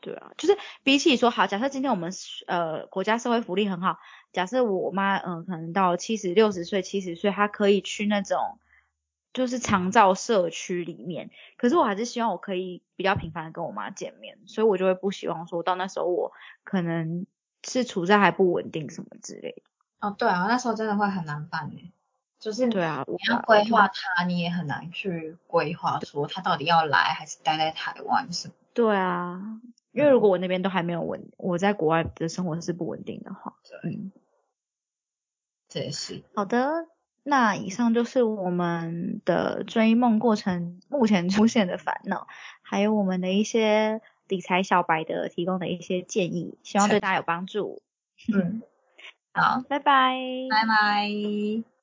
对啊，就是比起说好，假设今天我们呃国家社会福利很好，假设我妈嗯、呃、可能到七十六十岁七十岁，她可以去那种就是长照社区里面，可是我还是希望我可以比较频繁的跟我妈见面，所以我就会不希望说到那时候我可能是处在还不稳定什么之类的。哦，对啊，那时候真的会很难办诶，就是对啊，我你要规划他，你也很难去规划说他到底要来还是待在台湾什么。对啊，因为如果我那边都还没有稳，我在国外的生活是不稳定的话，对，嗯。这也是。好的，那以上就是我们的追梦过程目前出现的烦恼，还有我们的一些理财小白的提供的一些建议，希望对大家有帮助。嗯，好，拜拜。拜拜。